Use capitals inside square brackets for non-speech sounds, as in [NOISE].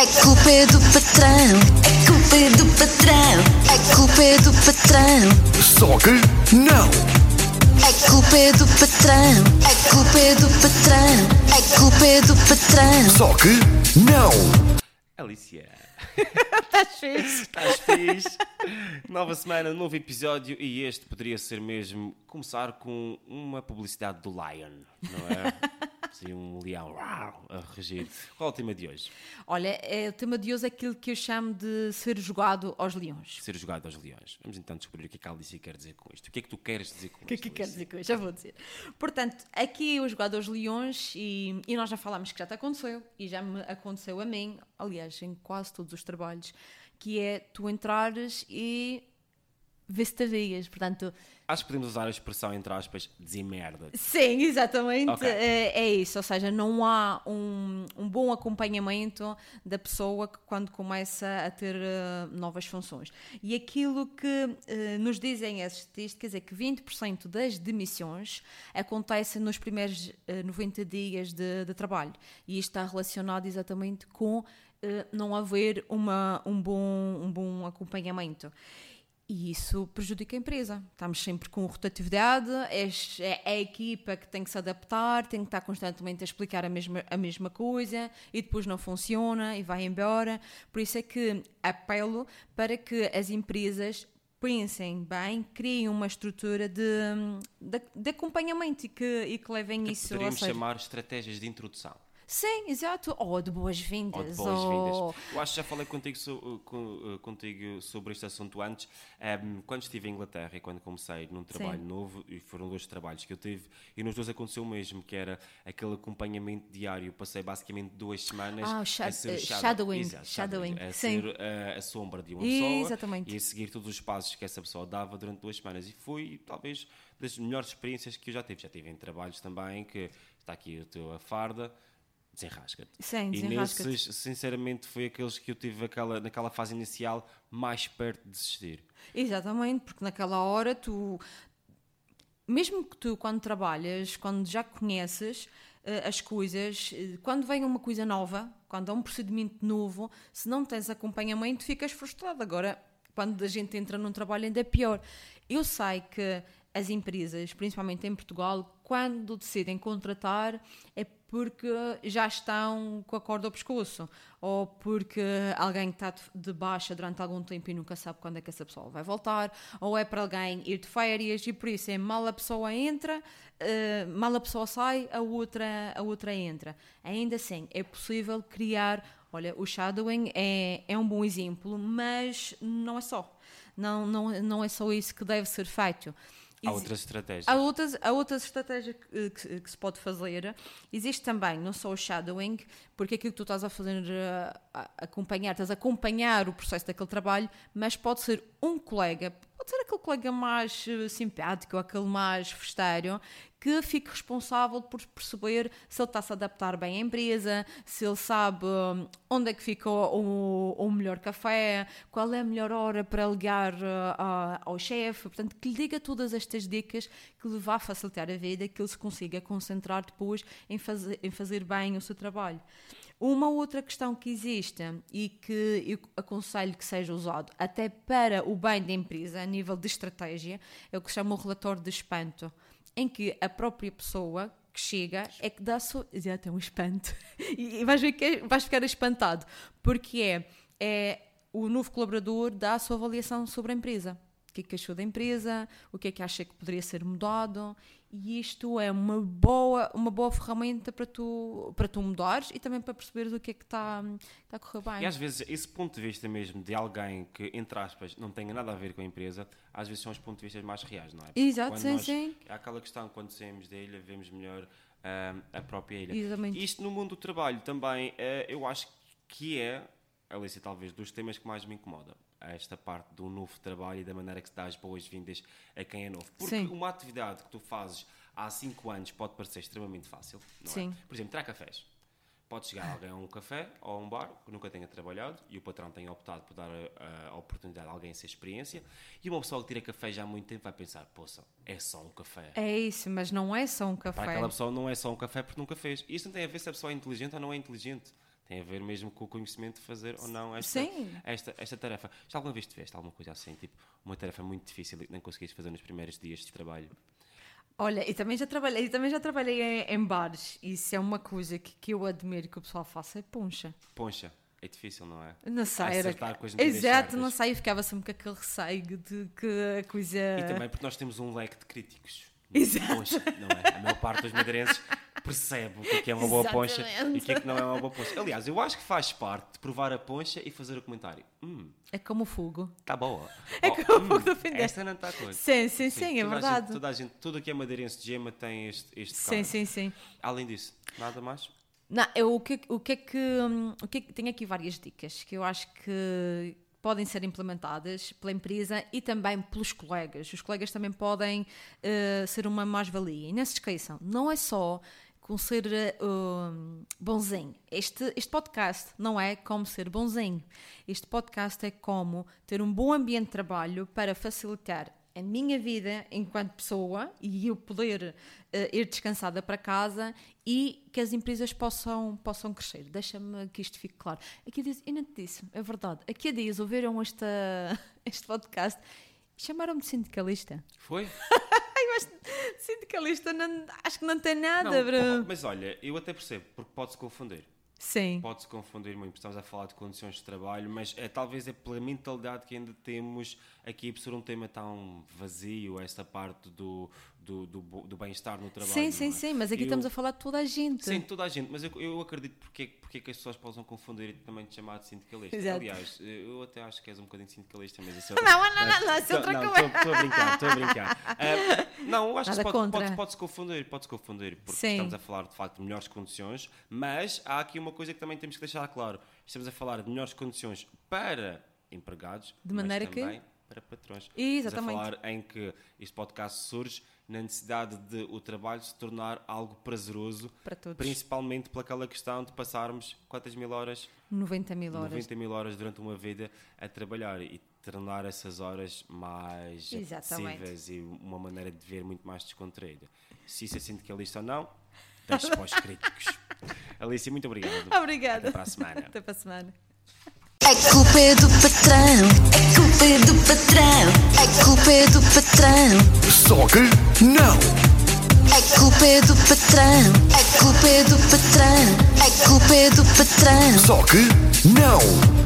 A culpa é do patrão. A culpa é do patrão. A culpa é do patrão. Só que não! A culpa é do patrão. A culpa é do patrão. A culpa é do patrão. Só que não! Alicia, Estás [LAUGHS] fixe? estás fixe? Nova semana, novo episódio e este poderia ser mesmo começar com uma publicidade do Lion, não é? [LAUGHS] Assim, um leão uau, a regir. Qual é o tema de hoje? Olha, é, o tema de hoje é aquilo que eu chamo de ser jogado aos leões. Ser jogado aos leões. Vamos então descobrir o que é que a Alicia quer dizer com isto. O que é que tu queres dizer com O que é isto? que quer Alicia? dizer com isto? Já vou dizer. Portanto, aqui eu jogado aos leões e, e nós já falámos que já te aconteceu e já me aconteceu a mim, aliás, em quase todos os trabalhos, que é tu entrares e vê-se te avias. Portanto, Acho que podemos usar a expressão, entre aspas, dizer merda. Sim, exatamente. Ok. É, é isso. Ou seja, não há um, um bom acompanhamento da pessoa que quando começa a ter eh, novas funções. E aquilo que eh, nos dizem as estatísticas é que 20% das demissões acontecem nos primeiros eh, 90 dias de, de trabalho. E isto está relacionado exatamente com não haver uma, um, bom, um bom acompanhamento. E isso prejudica a empresa. Estamos sempre com rotatividade, é, é a equipa que tem que se adaptar, tem que estar constantemente a explicar a mesma, a mesma coisa e depois não funciona e vai embora. Por isso é que apelo para que as empresas pensem bem, criem uma estrutura de, de, de acompanhamento e que, e que levem isso a Poderíamos sério. chamar estratégias de introdução. Sim, exato. Ou de boas-vindas. Ou de boas-vindas. Eu acho que já falei contigo, so- com- uh, contigo sobre este assunto antes. Um, quando estive em Inglaterra e quando comecei num trabalho Sim. novo, e foram dois trabalhos que eu tive, e nos dois aconteceu o mesmo, que era aquele acompanhamento diário. Passei basicamente duas semanas Ah, shad- a ser eh, shadow- shadowing, Exato, shadowing, A ser uh, a sombra de uma pessoa Exatamente. e a seguir todos os passos que essa pessoa dava durante duas semanas. E foi talvez das melhores experiências que eu já tive. Já tive em trabalhos também que está aqui a tua farda. Desenrasca-te. Sim, E desenrasca-te. nesses, sinceramente, foi aqueles que eu tive aquela, naquela fase inicial mais perto de desistir. Exatamente, porque naquela hora tu, mesmo que tu quando trabalhas, quando já conheces eh, as coisas, eh, quando vem uma coisa nova, quando há um procedimento novo, se não tens acompanhamento, ficas frustrado. Agora, quando a gente entra num trabalho, ainda é pior. Eu sei que as empresas, principalmente em Portugal, quando decidem contratar, é porque já estão com a corda ao pescoço, ou porque alguém está de- baixa durante algum tempo e nunca sabe quando é que essa pessoa vai voltar, ou é para alguém ir de férias e por isso é mal a pessoa entra, eh, mal a pessoa sai, a outra, a outra entra. Ainda assim, é possível criar. Olha, o shadowing é, é um bom exemplo, mas não é só. Não, não, não é só isso que deve ser feito. Há outras estratégias. Há outras, há outras estratégias que, que- que se pode fazer. Existe também, não só o shadowing, porque aquilo que tu estás a fazer, eh, a, acompanhar, estás a acompanhar o processo daquele trabalho, mas pode ser um colega, pode ser aquele colega mais eh, simpático, aquele mais festeiro, que fique responsável por perceber se ele está-se a adaptar bem à empresa, se ele sabe hum, onde é que fica o, o- melhor café, qual é a melhor hora para ligar uh, ao chefe, portanto, que lhe diga todas estas dicas que lhe vá facilitar a vida, que ele se consiga concentrar depois em fazer, em fazer bem o seu trabalho. Uma outra questão que existe e que eu aconselho que seja usado até para o bem da empresa, a nível de estratégia, é o que se chama o relatório de espanto, em que a própria pessoa que chega é que dá sua. Exato, é um espanto. [LAUGHS] E vais, ver que é- vais ficar espantado, porque é, é o novo colaborador dá a sua avaliação sobre a empresa. O que é que achou da empresa, o que é que acha que poderia ser mudado, e isto é uma boa, uma boa ferramenta para tu, para tu mudares e também para perceberes o que é que está, está a correr bem. E às vezes, esse ponto de vista mesmo de alguém que, entre aspas, não tenha nada a ver com a empresa, às vezes são os pontos de vista mais reais, não é? Porque Exato, sim, nós- sim. Há aquela questão, quando saímos da ilha, vemos melhor ahm, a própria ilha. Exatamente. Isto no mundo do trabalho também, eh, eu acho que é, Alice, talvez, dos temas que mais me incomoda. Esta parte do novo trabalho e da maneira que se dá as boas-vindas a quem é novo. Porque Sim. uma atividade que tu fazes há 5 anos pode parecer extremamente fácil, não Sim. é? Por exemplo, tirar cafés. Pode chegar [LAUGHS] alguém a um café ou a um bar que nunca tenha trabalhado e o patrão tenha optado por dar a, a oportunidade a alguém essa experiência e uma pessoa que tira café já há muito tempo vai pensar, poça, é só um café. É isso, mas não é só um Para café. aquela pessoa não é só um café porque nunca fez. Isto não tem a ver se a pessoa é inteligente ou não é inteligente. Tem a ver mesmo com o conhecimento de fazer ou não esta, Sim. esta, esta tarefa. Já alguma vez tiveste alguma coisa assim, tipo, uma tarefa muito difícil e que não conseguiste fazer nos primeiros dias de trabalho? Olha, e também já trabalhei, também já trabalhei em, em bares. Isso é uma coisa que, que eu admiro que o pessoal faça, é poncha. Poncha, é difícil, não é? Não sei, era. Acertar com as medidas Exato, não sei, eu ficava sempre com aquele receio de que a coisa. E também porque nós temos um leque de críticos. Exato. Poncha, não é? A maior parte dos madeirenses percebe o que é, que é uma boa poncha e o que é que não é uma boa poncha. Aliás, eu acho que faz parte de provar a poncha e fazer o comentário. Hum, É como o fogo. está boa. É Oh, como o fogo do fim Esta não está coisa. Sim, sim, sim, é toda a verdade. gente- toda a gente, tudo aqui é madeirense de gema tem este, este Sim, sim, sim. Além disso, nada mais? Não, eu, o, que, o que é que. hum, O que é que tenho aqui várias dicas que eu acho que podem ser implementadas pela empresa e também pelos colegas. Os colegas também podem eh, ser uma mais-valia. E não se esqueçam, não é só com ser um, bonzinho. Este, este podcast não é como ser bonzinho. Este podcast é como ter um bom ambiente de trabalho para facilitar a minha vida enquanto pessoa e eu poder eh, ir descansada para casa e que as empresas possam, possam crescer. Deixa-me que isto fique claro. Aqui diz, eu não te disse, é verdade. Aqui a dias ouviram esta, [LAUGHS] este podcast e chamaram-me de sindicalista. Foi? [LAUGHS] Sindicalista não- acho que não tem nada, Não, mas olha, eu até percebo, porque pode-se confundir. Sim. Pode-se confundir muito, estamos a falar de condições de trabalho, mas é, talvez é pela mentalidade que ainda temos aqui por ser um tema tão vazio, esta parte do, do, do, do bem-estar no trabalho. Sim, sim, não é? sim, mas aqui Eu- estamos a falar de toda a gente. Sim, toda a gente, mas eu, eu acredito porque, porque que as pessoas possam confundir e também te chamar de sindicalista. Exato. Aliás, eu até acho que és um bocadinho sindicalista, mas isso é. [LAUGHS] Não, não, não, não, isso é outra não, coisa. Estou a brincar, estou a brincar. [LAUGHS] Ah, não, eu acho que Nada se pode, contra. pode, pode-se confundir, pode-se confundir, porque Sim. estamos a falar de facto de melhores condições, mas há aqui uma coisa que também temos que deixar claro. Estamos a falar de melhores condições para empregados, De maneira mas que- também para patrões. Exatamente. Estamos a falar em que este podcast surge na necessidade de o trabalho se tornar algo prazeroso Para todos. Principalmente pelaquela questão de passarmos quantas mil horas? 90 mil horas. 90 mil horas durante uma vida a trabalhar e tornar essas horas mais Exatamente. acessíveis e uma maneira de ver muito mais descontraída. Se isso é sindicalista ou não, deixe para os [LAUGHS] críticos. Alice, muito obrigado. [LAUGHS] Obrigada. Até para a semana. Até para a semana. É culpa é do patrão, é culpa é do patrão, é culpa é do patrão, Só que não! é culpa é do patrão, é culpa é do patrão, é culpa é do patrão. Só que não!